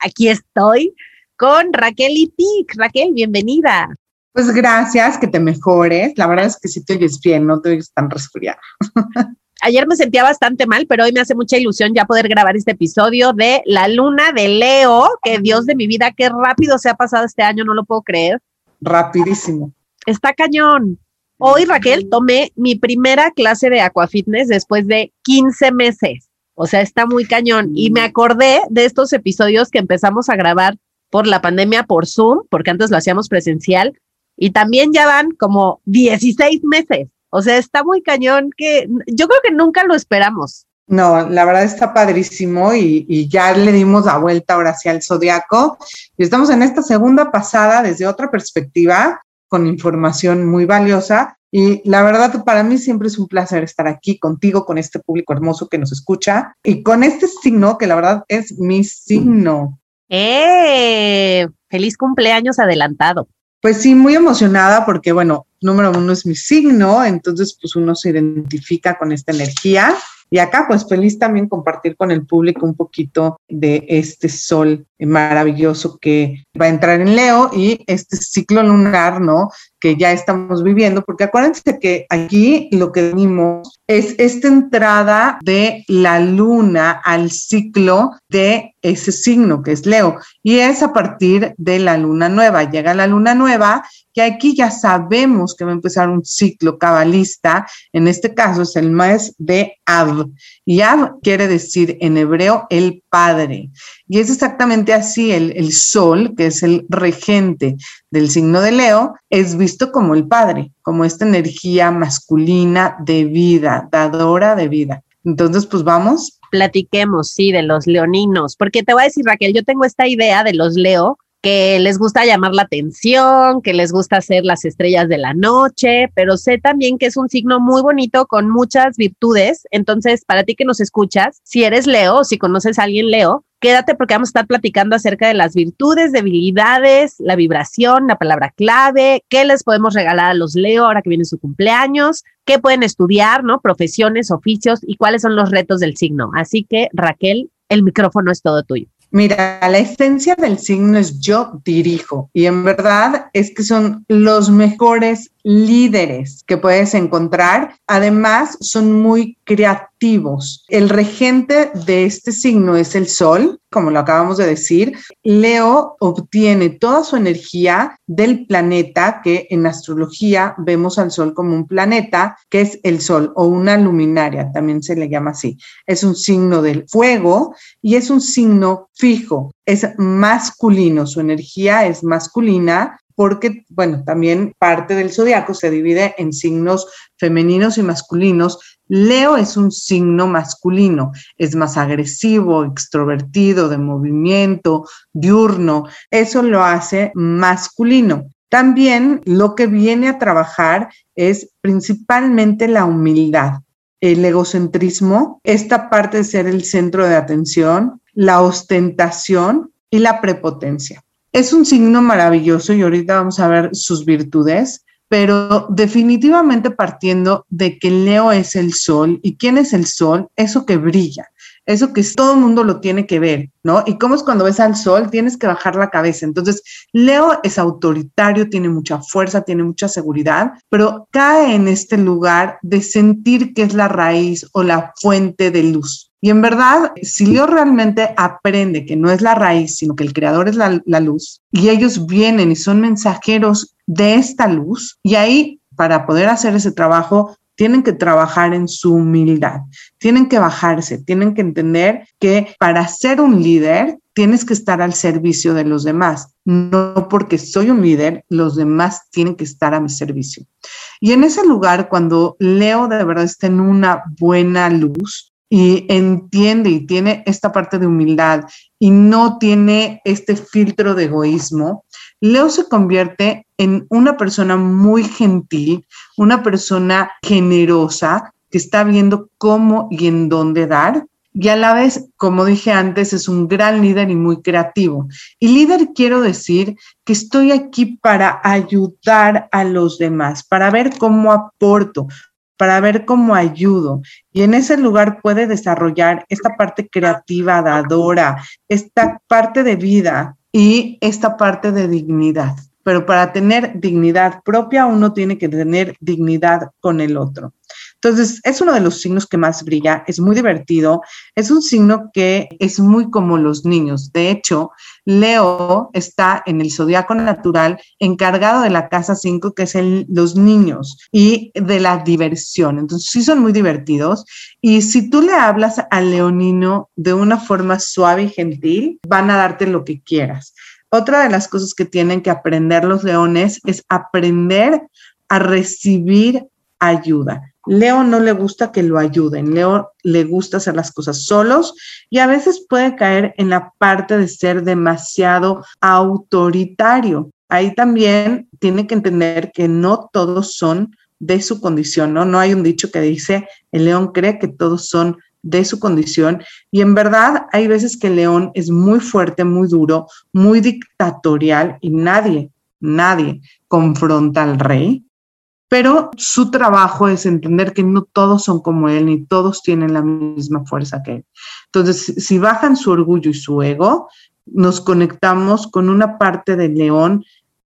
aquí estoy con Raquel Itic. Raquel, bienvenida. Pues gracias, que te mejores. La verdad es que sí te oyes bien, no te oyes tan resfriada. Ayer me sentía bastante mal, pero hoy me hace mucha ilusión ya poder grabar este episodio de La Luna de Leo, que Dios de mi vida, qué rápido se ha pasado este año, no lo puedo creer. Rapidísimo. Está cañón. Hoy, Raquel, tomé mi primera clase de aquafitness después de 15 meses. O sea, está muy cañón. Y me acordé de estos episodios que empezamos a grabar por la pandemia por Zoom, porque antes lo hacíamos presencial, y también ya van como 16 meses. O sea, está muy cañón que yo creo que nunca lo esperamos. No, la verdad está padrísimo y, ya le dimos la vuelta ahora hacia el zodiaco y estamos en esta segunda pasada desde otra perspectiva con información muy valiosa y la verdad para mí siempre es un placer estar aquí contigo, con este público hermoso que nos escucha y con este signo que la verdad es mi signo. ¡Eh! Feliz cumpleaños adelantado. Pues sí, muy emocionada porque, bueno, número uno es mi signo, entonces pues uno se identifica con esta energía. Y acá pues feliz también compartir con el público un poquito de este sol maravilloso que va a entrar en Leo y este ciclo lunar, ¿no? Que ya estamos viviendo, porque acuérdense que aquí lo que vimos es esta entrada de la luna al ciclo de ese signo que es Leo y es a partir de la luna nueva. Llega la luna nueva y aquí ya sabemos que va a empezar un ciclo cabalista, en este caso es el mes de Av y Ab quiere decir en hebreo el padre. Y es exactamente así, el, sol, que es el regente del signo de Leo, es visto como el padre, como esta energía masculina de vida, dadora de vida. Entonces, pues vamos. Platiquemos, sí, de los leoninos, porque te voy a decir, Raquel, yo tengo esta idea de los Leo que les gusta llamar la atención, que les gusta ser las estrellas de la noche, pero sé también que es un signo muy bonito con muchas virtudes. Entonces, para ti que nos escuchas, si eres Leo si conoces a alguien Leo, quédate porque vamos a estar platicando acerca de las virtudes, debilidades, la vibración, la palabra clave, qué les podemos regalar a los Leo ahora que viene su cumpleaños, qué pueden estudiar, ¿no? Profesiones, oficios y cuáles son los retos del signo. Así que, Raquel, el micrófono es todo tuyo. Mira, la esencia del signo es yo dirijo y en verdad es que son los mejores líderes que puedes encontrar. Además, son muy creativos. El regente de este signo es el Sol, como lo acabamos de decir. Leo obtiene toda su energía del planeta, que en astrología vemos al Sol como un planeta, que es el Sol o una luminaria, también se le llama así. Es un signo del fuego y es un signo fijo. Es masculino, su energía es masculina porque, bueno, también parte del zodiaco se divide en signos femeninos y masculinos. Leo es un signo masculino, es más agresivo, extrovertido, de movimiento, diurno. Eso lo hace masculino. También lo que viene a trabajar es principalmente la humildad, el egocentrismo, esta parte de ser el centro de atención, la ostentación y la prepotencia. Es un signo maravilloso y ahorita vamos a ver sus virtudes, pero definitivamente partiendo de que Leo es el sol y quién es el sol, eso que brilla, eso que todo el mundo lo tiene que ver, ¿no? Y cómo es cuando ves al sol, tienes que bajar la cabeza. Entonces, Leo es autoritario, tiene mucha fuerza, tiene mucha seguridad, pero cae en este lugar de sentir que es la raíz o la fuente de luz. Y en verdad, si Leo realmente aprende que no es la raíz, sino que el creador es la, la, luz, y ellos vienen y son mensajeros de esta luz, y ahí para poder hacer ese trabajo, tienen que trabajar en su humildad, tienen que bajarse, tienen que entender que para ser un líder tienes que estar al servicio de los demás. No porque soy un líder, los demás tienen que estar a mi servicio. Y en ese lugar, cuando Leo de verdad está en una buena luz, y entiende y tiene esta parte de humildad y no tiene este filtro de egoísmo, Leo se convierte en una persona muy gentil, una persona generosa que está viendo cómo y en dónde dar. Y a la vez, como dije antes, es un gran líder y muy creativo. Y líder quiero decir que estoy aquí para ayudar a los demás, para ver cómo aporto, para ver cómo ayudo. Y en ese lugar puede desarrollar esta parte creativa, dadora, esta parte de vida y esta parte de dignidad. Pero para tener dignidad propia, uno tiene que tener dignidad con el otro. Entonces, es uno de los signos que más brilla, es muy divertido, es un signo que es muy como los niños. De hecho, Leo está en el zodiaco natural encargado de la casa 5, que es los niños y de la diversión. Entonces, sí son muy divertidos. Y si tú le hablas al leonino de una forma suave y gentil, van a darte lo que quieras. Otra de las cosas que tienen que aprender los leones es aprender a recibir ayuda. Leo no le gusta que lo ayuden, Leo le gusta hacer las cosas solos y a veces puede caer en la parte de ser demasiado autoritario. Ahí también tiene que entender que no todos son de su condición, ¿no? No hay un dicho que dice, el león cree que todos son de su condición y en verdad hay veces que el león es muy fuerte, muy duro, muy dictatorial y nadie, nadie confronta al rey pero su trabajo es entender que no todos son como él, ni todos tienen la misma fuerza que él. Entonces, si bajan su orgullo y su ego, nos conectamos con una parte del león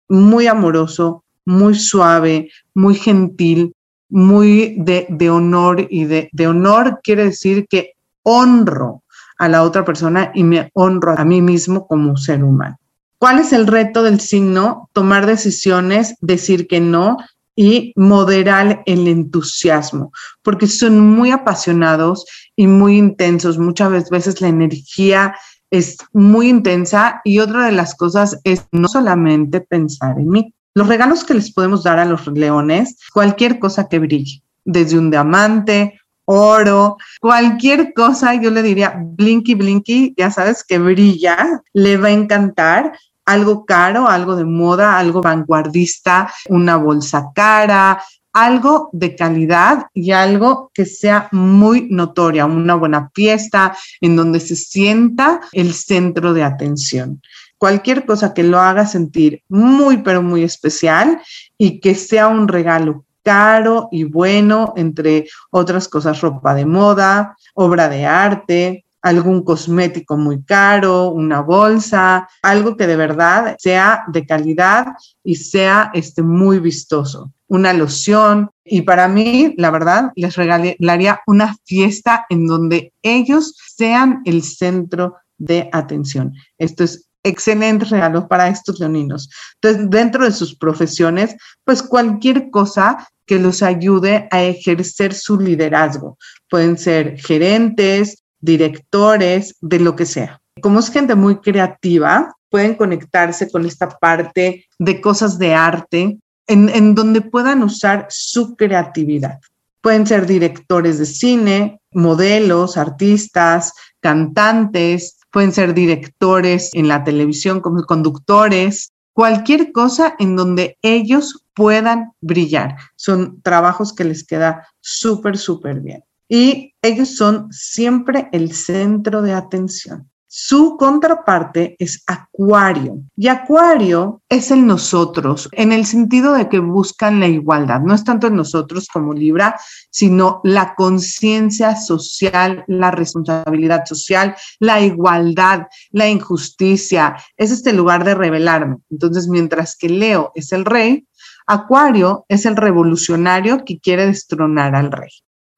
muy amoroso, muy suave, muy gentil, muy de, honor y de, de honor quiere decir que honro a la otra persona y me honro a mí mismo como ser humano. ¿Cuál es el reto del signo? Tomar decisiones, decir que no, y moderar el entusiasmo, porque son muy apasionados y muy intensos. Muchas veces la energía es muy intensa y otra de las cosas es no solamente pensar en mí. Los regalos que les podemos dar a los leones, cualquier cosa que brille, desde un diamante, oro, cualquier cosa, yo le diría blinky blinky, ya sabes que brilla, le va a encantar algo caro, algo de moda, algo vanguardista, una bolsa cara, algo de calidad y algo que sea muy notoria, una buena fiesta en donde se sienta el centro de atención. Cualquier cosa que lo haga sentir muy, pero muy especial y que sea un regalo caro y bueno, entre otras cosas, ropa de moda, obra de arte, algún cosmético muy caro, una bolsa, algo que de verdad sea de calidad y sea este, muy vistoso, una loción. Y para mí, la verdad, les regalaría una fiesta en donde ellos sean el centro de atención. Esto es excelente regalo para estos leoninos. Entonces, dentro de sus profesiones, pues cualquier cosa que los ayude a ejercer su liderazgo. Pueden ser gerentes, directores, de lo que sea. Como es gente muy creativa, pueden conectarse con esta parte de cosas de arte en, donde puedan usar su creatividad. Pueden ser directores de cine, modelos, artistas, cantantes, pueden ser directores en la televisión como conductores, cualquier cosa en donde ellos puedan brillar. Son trabajos que les queda súper, súper bien y ellos son siempre el centro de atención. Su contraparte es Acuario. Y Acuario es el nosotros, en el sentido de que buscan la igualdad. No es tanto en nosotros como Libra, sino la conciencia social, la responsabilidad social, la igualdad, la injusticia. Es este lugar de revelarme. Entonces, mientras que Leo es el rey, Acuario es el revolucionario que quiere destronar al rey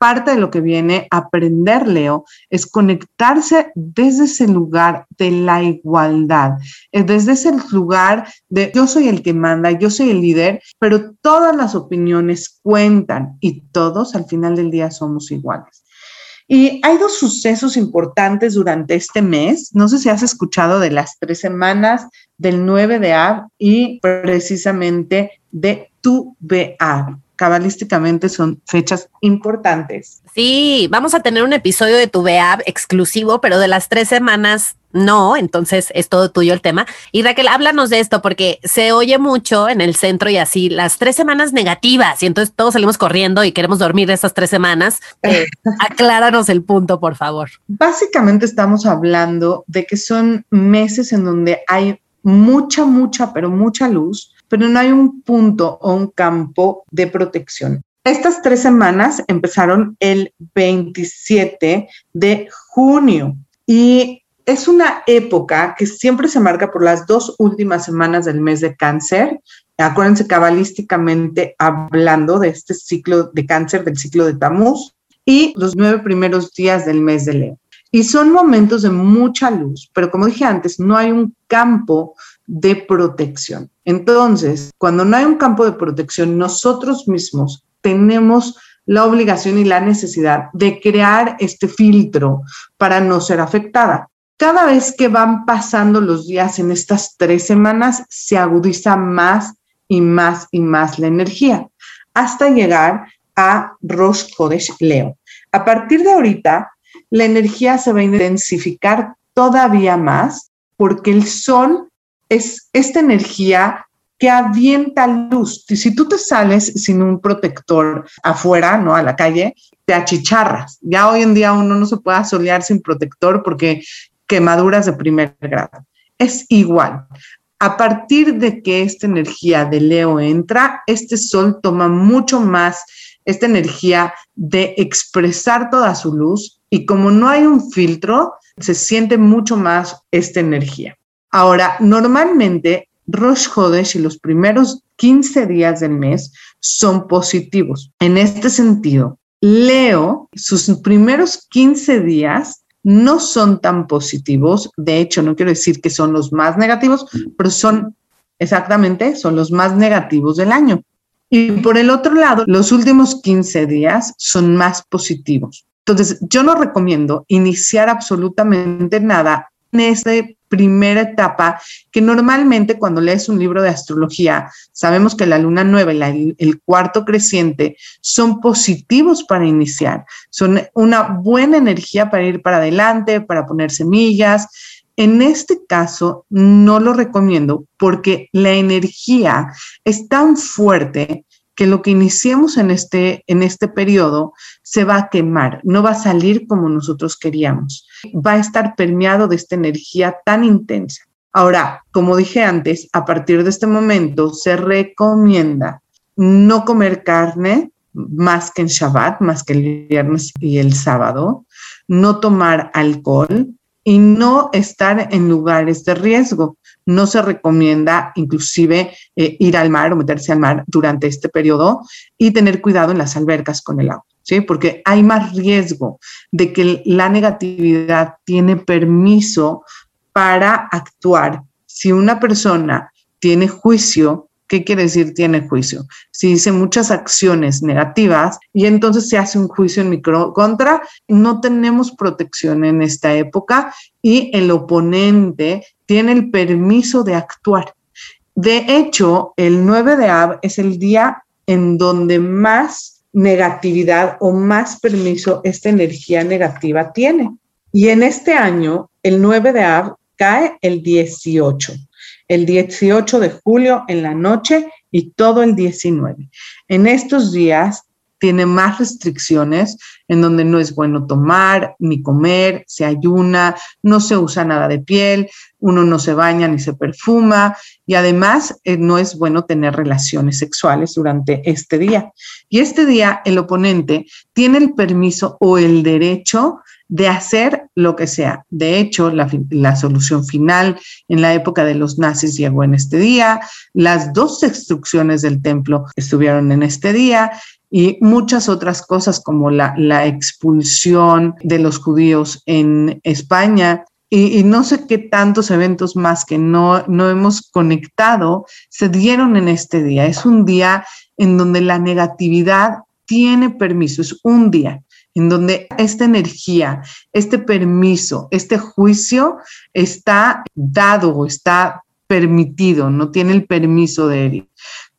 parte de lo que viene a aprender Leo es conectarse desde ese lugar de la igualdad, desde ese lugar de yo soy el que manda, yo soy el líder, pero todas las opiniones cuentan y todos al final del día somos iguales. Y hay dos sucesos importantes durante este mes. No sé si has escuchado de las tres semanas del 9 de Ab y precisamente de tu BA. Cabalísticamente son fechas importantes. Sí, vamos a tener un episodio de tu exclusivo, pero de las tres semanas no, entonces es todo tuyo el tema. Y Raquel, háblanos de esto porque se oye mucho en el centro y así las tres semanas negativas y entonces todos salimos corriendo y queremos dormir esas tres semanas. Eh, acláranos el punto, por favor. Básicamente estamos hablando de que son meses en donde hay mucha, mucha, pero mucha luz, pero no hay un punto o un campo de protección. Estas tres semanas empezaron el 27 de junio y es una época que siempre se marca por las dos últimas semanas del mes de cáncer. Acuérdense cabalísticamente hablando de este ciclo de cáncer, del ciclo de Tamuz, y los nueve primeros días del mes de Leo. Y son momentos de mucha luz, pero como dije antes, no hay un campo de protección. Entonces, cuando no hay un campo de protección, nosotros mismos tenemos la obligación y la necesidad de crear este filtro para no ser afectada. Cada vez que van pasando los días en estas tres semanas, se agudiza más y más y más la energía, hasta llegar a Rosh Chodesh Leo. A partir de ahorita, la energía se va a intensificar todavía más porque el sol es esta energía que avienta luz. Si tú te sales sin un protector afuera, ¿no? A la calle, te achicharras. Ya hoy en día uno no se puede solear sin protector porque quemaduras de primer grado. Es igual. A partir de que esta energía de Leo entra, este sol toma mucho más esta energía de expresar toda su luz y como no hay un filtro, se siente mucho más esta energía. Ahora, normalmente Rosh Hodesh y los primeros 15 días del mes son positivos. En este sentido, Leo, sus primeros 15 días no son tan positivos. De hecho, no quiero decir que son los más negativos, pero son exactamente, son los más negativos del año. Y por el otro lado, los últimos 15 días son más positivos. Entonces, yo no recomiendo iniciar absolutamente nada en este primera etapa que normalmente cuando lees un libro de astrología, sabemos que la luna nueva y el cuarto creciente son positivos para iniciar, son una buena energía para ir para adelante, para poner semillas. En este caso, no lo recomiendo porque la energía es tan fuerte que lo que iniciemos en este, en este periodo se va a quemar, no va a salir como nosotros queríamos, va a estar permeado de esta energía tan intensa. Ahora, como dije antes, a partir de este momento se recomienda no comer carne más que en Shabbat, más que el viernes y el sábado, no tomar alcohol y no estar en lugares de riesgo no se recomienda inclusive eh, ir al mar o meterse al mar durante este periodo y tener cuidado en las albercas con el agua, ¿sí? Porque hay más riesgo de que la negatividad tiene permiso para actuar. Si una persona tiene juicio, ¿Qué quiere decir tiene juicio? Si dice muchas acciones negativas y entonces se hace un juicio en mi contra, no tenemos protección en esta época y el oponente tiene el permiso de actuar. De hecho, el 9 de Ab es el día en donde más negatividad o más permiso esta energía negativa tiene. Y en este año, el 9 de Ab cae el 18 el 18 de julio en la noche y todo el 19. En estos días tiene más restricciones en donde no es bueno tomar ni comer, se ayuna, no se usa nada de piel, uno no se baña ni se perfuma y además eh, no es bueno tener relaciones sexuales durante este día. Y este día el oponente tiene el permiso o el derecho de hacer lo que sea. De hecho, la, solución final en la época de los nazis llegó en este día, las dos destrucciones del templo estuvieron en este día y muchas otras cosas como la, expulsión de los judíos en España y, no sé qué tantos eventos más que no, no hemos conectado se dieron en este día. Es un día en donde la negatividad tiene permiso, es un día en donde esta energía, este permiso, este juicio está dado o está permitido, no tiene el permiso de herir.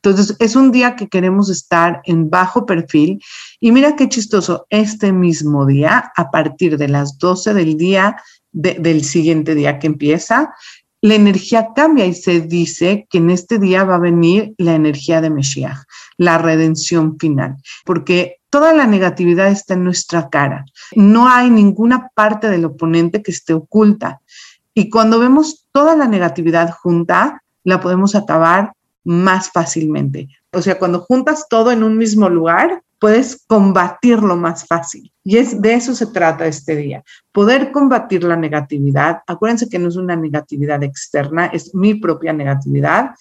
Entonces, es un día que queremos estar en bajo perfil. Y mira qué chistoso, este mismo día, a partir de las 12 del día, del siguiente día que empieza, la energía cambia y se dice que en este día va a venir la energía de Mesías, la redención final, porque toda la negatividad está en nuestra cara. No hay ninguna parte del oponente que esté oculta. Y cuando vemos toda la negatividad junta, la podemos acabar más fácilmente. O sea, cuando juntas todo en un mismo lugar, puedes combatirlo más fácil. Y es de eso se trata este día, poder combatir la negatividad. Acuérdense que no es una negatividad externa, es mi propia negatividad.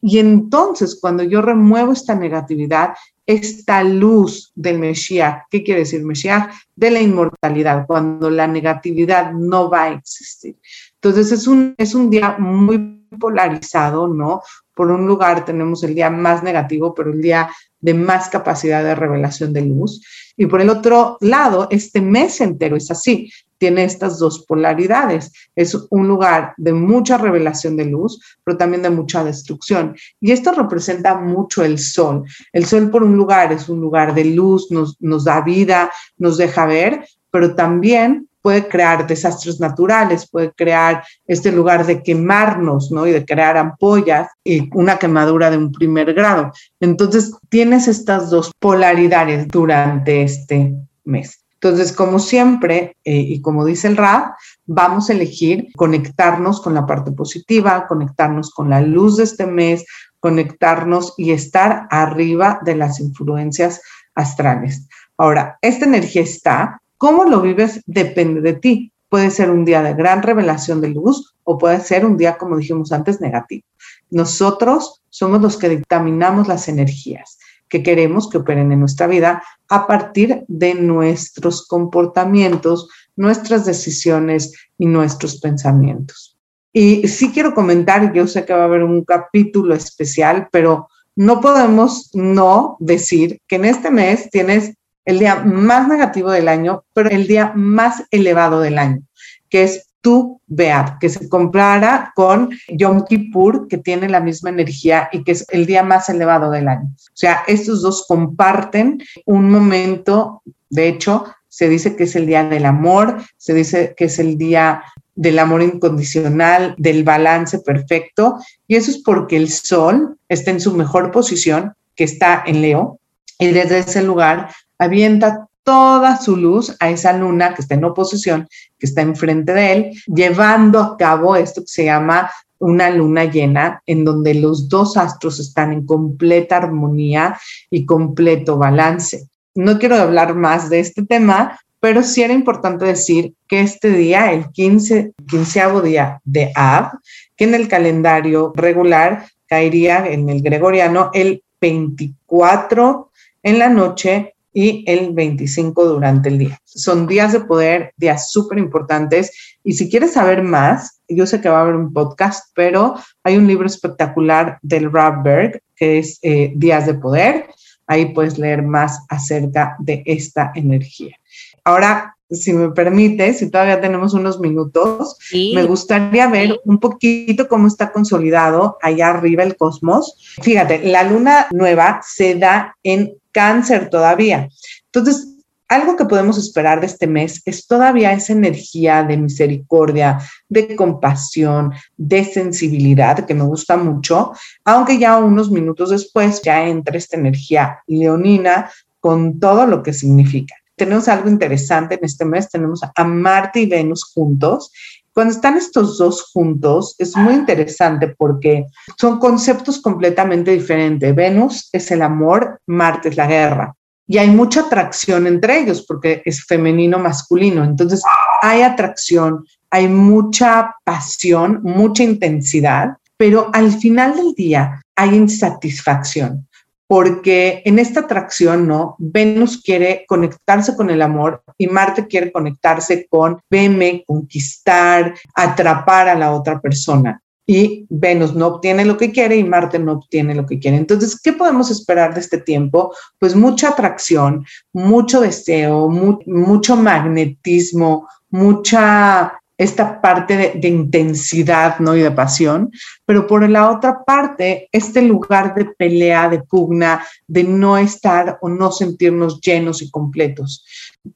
Y entonces, cuando yo remuevo esta negatividad, esta luz del Mesías, ¿qué quiere decir Mesías? De la inmortalidad, cuando la negatividad no va a existir. Entonces, es un, es un día muy polarizado, ¿no? Por un lugar tenemos el día más negativo, pero el día de más capacidad de revelación de luz. Y por el otro lado, este mes entero es así, tiene estas dos polaridades. Es un lugar de mucha revelación de luz, pero también de mucha destrucción. Y esto representa mucho el sol. El sol por un lugar es un lugar de luz, nos, da vida, nos deja ver, pero también puede crear desastres naturales, puede crear este lugar de quemarnos, ¿no? Y de crear ampollas y una quemadura de un primer grado. Entonces, tienes estas dos polaridades durante este mes. Entonces, como siempre, eh, y como dice el RAD, vamos a elegir conectarnos con la parte positiva, conectarnos con la luz de este mes, conectarnos y estar arriba de las influencias astrales. Ahora, esta energía está, Cómo lo vives depende de ti. Puede ser un día de gran revelación de luz o puede ser un día, como dijimos antes, negativo. Nosotros somos los que dictaminamos las energías que queremos que operen en nuestra vida a partir de nuestros comportamientos, nuestras decisiones y nuestros pensamientos. Y sí quiero comentar, yo sé que va a haber un capítulo especial, pero no podemos no decir que en este mes tienes el día más negativo del año, pero el día más elevado del año, que es tu Beat, que se compara con Yom Kippur, que tiene la misma energía y que es el día más elevado del año. O sea, estos dos comparten un momento, de hecho, se dice que es el día del amor, se dice que es el día del amor incondicional, del balance perfecto, y eso es porque el sol está en su mejor posición, que está en Leo, y desde ese lugar avienta toda su luz a esa luna que está en oposición, que está enfrente de él, llevando a cabo esto que se llama una luna llena, en donde los dos astros están en completa armonía y completo balance. No quiero hablar más de este tema, pero sí era importante decir que este día, el 15, quinceavo día de Ab, que en el calendario regular caería en el gregoriano el 24 en la noche y el 25 durante el día. Son días de poder, días súper importantes. Y si quieres saber más, yo sé que va a haber un podcast, pero hay un libro espectacular del Berg que es eh, Días de Poder. Ahí puedes leer más acerca de esta energía. Ahora, si me permite, si todavía tenemos unos minutos, me gustaría ver un poquito cómo está consolidado allá arriba el cosmos. Fíjate, la luna nueva se da en cáncer todavía. Entonces, algo que podemos esperar de este mes es todavía esa energía de misericordia, de compasión, de sensibilidad, que me gusta mucho, aunque ya unos minutos después ya entra esta energía leonina con todo lo que significa. Tenemos algo interesante en este mes, tenemos a Marte y Venus juntos cuando están estos dos juntos, es muy interesante porque son conceptos completamente diferentes. Venus es el amor, Marte es la guerra. Y hay mucha atracción entre ellos porque es femenino, masculino. Entonces hay atracción, hay mucha pasión, mucha intensidad, pero al final del día hay insatisfacción porque en esta atracción, ¿no? Venus quiere conectarse con el amor y Marte quiere conectarse con verme, conquistar, atrapar a la otra persona. Y Venus no obtiene lo que quiere y Marte no obtiene lo que quiere. Entonces, ¿qué podemos esperar de este tiempo? Pues mucha atracción, mucho deseo, mucho magnetismo, mucha esta parte de, intensidad, ¿no? Y de pasión, pero por la otra parte, este lugar de pelea, de pugna, de no estar o no sentirnos llenos y completos.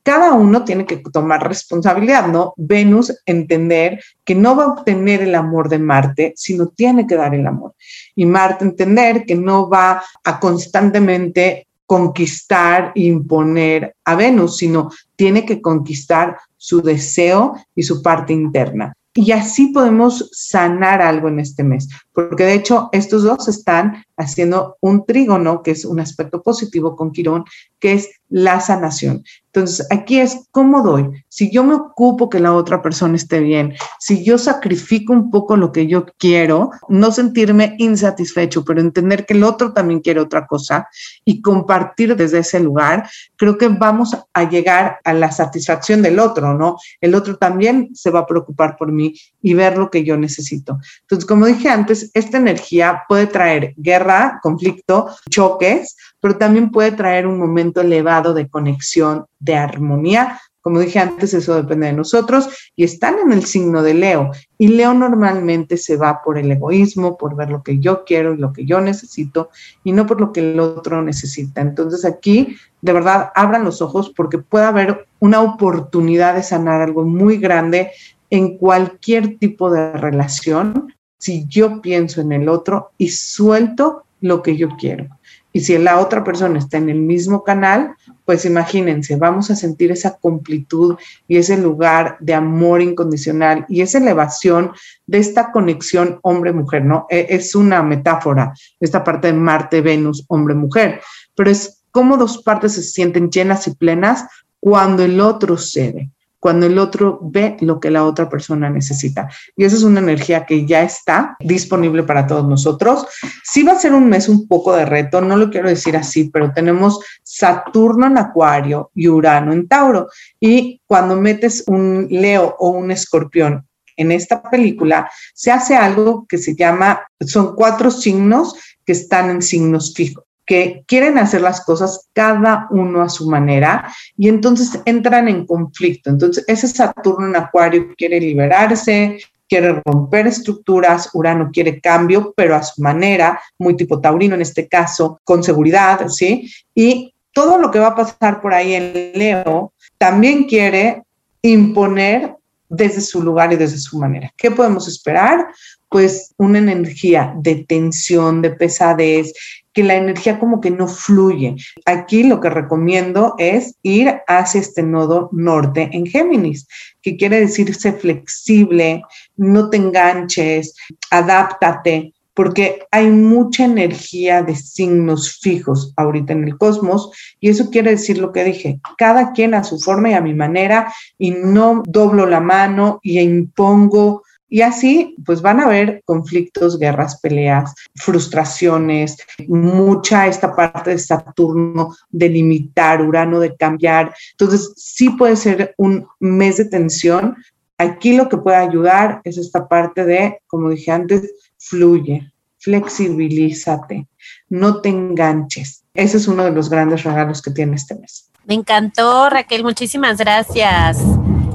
Cada uno tiene que tomar responsabilidad, ¿no? Venus entender que no va a obtener el amor de Marte, sino tiene que dar el amor. Y Marte entender que no va a constantemente conquistar e imponer a Venus, sino tiene que conquistar su deseo y su parte interna. Y así podemos sanar algo en este mes, porque de hecho estos dos están haciendo un trígono, que es un aspecto positivo con Quirón, que es la sanación. Entonces, aquí es cómo doy. Si yo me ocupo que la otra persona esté bien, si yo sacrifico un poco lo que yo quiero, no sentirme insatisfecho, pero entender que el otro también quiere otra cosa y compartir desde ese lugar, creo que vamos a llegar a la satisfacción del otro, ¿no? El otro también se va a preocupar por mí y ver lo que yo necesito. Entonces, como dije antes, esta energía puede traer guerra, conflicto, choques, pero también puede traer un momento elevado de conexión, de armonía. Como dije antes, eso depende de nosotros y están en el signo de Leo. Y Leo normalmente se va por el egoísmo, por ver lo que yo quiero y lo que yo necesito y no por lo que el otro necesita. Entonces aquí, de verdad, abran los ojos porque puede haber una oportunidad de sanar algo muy grande en cualquier tipo de relación si yo pienso en el otro y suelto lo que yo quiero. Y si la otra persona está en el mismo canal, pues imagínense, vamos a sentir esa completud y ese lugar de amor incondicional y esa elevación de esta conexión hombre-mujer, ¿no? E, es una metáfora, esta parte de Marte, Venus, hombre-mujer, pero es como dos partes se sienten llenas y plenas cuando el otro cede cuando el otro ve lo que la otra persona necesita. Y esa es una energía que ya está disponible para todos nosotros. Sí va a ser un mes un poco de reto, no lo quiero decir así, pero tenemos Saturno en Acuario y Urano en Tauro. Y cuando metes un Leo o un Escorpión en esta película, se hace algo que se llama, son cuatro signos que están en signos fijos que quieren hacer las cosas cada uno a su manera y entonces entran en conflicto. Entonces, ese Saturno en Acuario quiere liberarse, quiere romper estructuras, Urano quiere cambio, pero a su manera, muy tipo taurino en este caso, con seguridad, ¿sí? Y todo lo que va a pasar por ahí en Leo también quiere imponer desde su lugar y desde su manera. ¿Qué podemos esperar? Pues una energía de tensión, de pesadez, que la energía como que no fluye. Aquí lo que recomiendo es ir hacia este nodo norte en Géminis, que quiere decir ser flexible, no te enganches, adáptate, porque hay mucha energía de signos fijos ahorita en el cosmos y eso quiere decir lo que dije, cada quien a su forma y a mi manera y no doblo la mano y impongo y así, pues van a haber conflictos, guerras, peleas, frustraciones, mucha esta parte de Saturno de limitar, Urano de cambiar. Entonces, sí puede ser un mes de tensión. Aquí lo que puede ayudar es esta parte de, como dije antes, fluye, flexibilízate, no te enganches. Ese es uno de los grandes regalos que tiene este mes. Me encantó, Raquel, muchísimas gracias.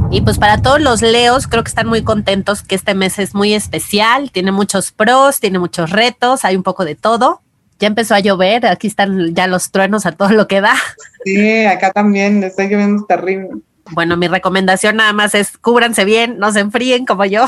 Y pues para todos los leos, creo que están muy contentos que este mes es muy especial, tiene muchos pros, tiene muchos retos, hay un poco de todo. Ya empezó a llover, aquí están ya los truenos a todo lo que da. Sí, acá también está lloviendo terrible. Bueno, mi recomendación nada más es cúbranse bien, no se enfríen como yo.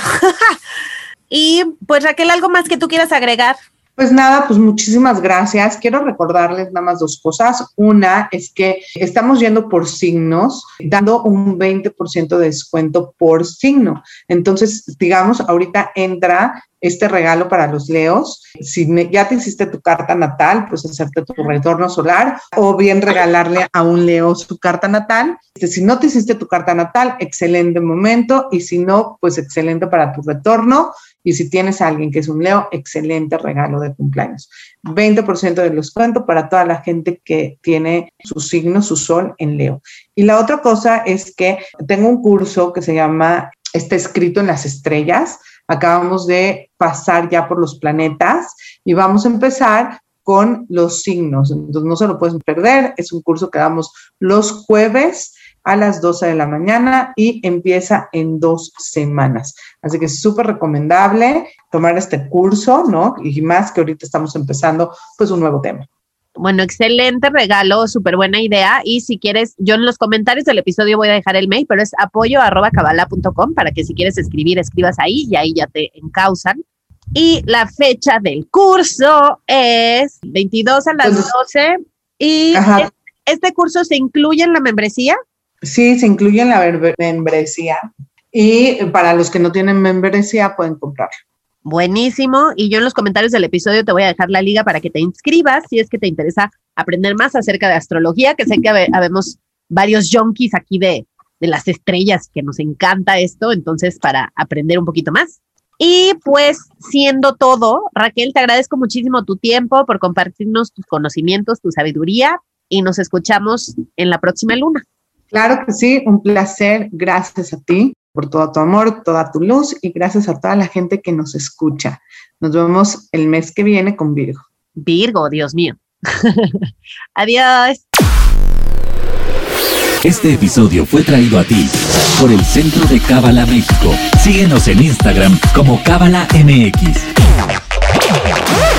y pues Raquel, ¿algo más que tú quieras agregar? Pues nada, pues muchísimas gracias. Quiero recordarles nada más dos cosas. Una es que estamos yendo por signos, dando un 20% de descuento por signo. Entonces, digamos, ahorita entra este regalo para los leos. Si ya te hiciste tu carta natal, pues hacerte tu retorno solar o bien regalarle a un leo su carta natal. Este, si no te hiciste tu carta natal, excelente momento y si no, pues excelente para tu retorno. Y si tienes a alguien que es un Leo, excelente regalo de cumpleaños. 20% de descuento para toda la gente que tiene su signo, su sol en Leo. Y la otra cosa es que tengo un curso que se llama Está escrito en las estrellas. Acabamos de pasar ya por los planetas y vamos a empezar con los signos. Entonces no se lo pueden perder. Es un curso que damos los jueves a las 12 de la mañana y empieza en dos semanas. Así que es súper recomendable tomar este curso, ¿no? Y más que ahorita estamos empezando pues un nuevo tema. Bueno, excelente regalo, súper buena idea. Y si quieres, yo en los comentarios del episodio voy a dejar el mail, pero es apoyo arroba para que si quieres escribir, escribas ahí y ahí ya te encausan. Y la fecha del curso es 22 a las 12. ¿Y este curso se incluye en la membresía? Sí, se incluye en la membresía. Y para los que no tienen membresía, pueden comprarlo. Buenísimo. Y yo en los comentarios del episodio te voy a dejar la liga para que te inscribas si es que te interesa aprender más acerca de astrología, que sé que habemos varios junkies aquí de, de las estrellas que nos encanta esto, entonces para aprender un poquito más. Y pues siendo todo, Raquel, te agradezco muchísimo tu tiempo por compartirnos tus conocimientos, tu sabiduría y nos escuchamos en la próxima luna. Claro que sí, un placer. Gracias a ti por todo tu amor, toda tu luz y gracias a toda la gente que nos escucha. Nos vemos el mes que viene con Virgo. Virgo, Dios mío. Adiós. Este episodio fue traído a ti por el Centro de Cábala México. Síguenos en Instagram como Cábala MX.